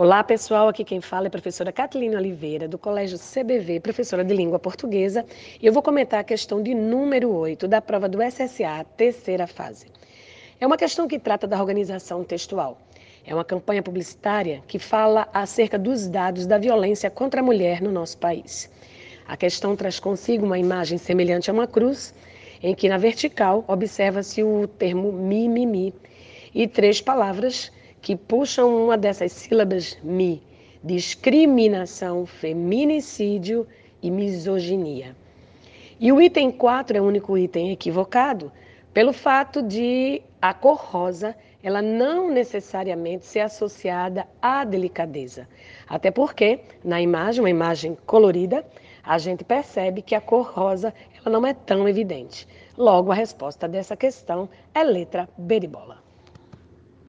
Olá, pessoal. Aqui quem fala é a professora Catilina Oliveira, do Colégio CBV, professora de língua portuguesa, e eu vou comentar a questão de número 8 da prova do SSA, terceira fase. É uma questão que trata da organização textual. É uma campanha publicitária que fala acerca dos dados da violência contra a mulher no nosso país. A questão traz consigo uma imagem semelhante a uma cruz, em que na vertical observa-se o termo mimimi e três palavras que puxam uma dessas sílabas mi, discriminação, feminicídio e misoginia. E o item 4 é o único item equivocado pelo fato de a cor rosa ela não necessariamente ser associada à delicadeza. Até porque, na imagem, uma imagem colorida, a gente percebe que a cor rosa ela não é tão evidente. Logo, a resposta dessa questão é letra B de bola.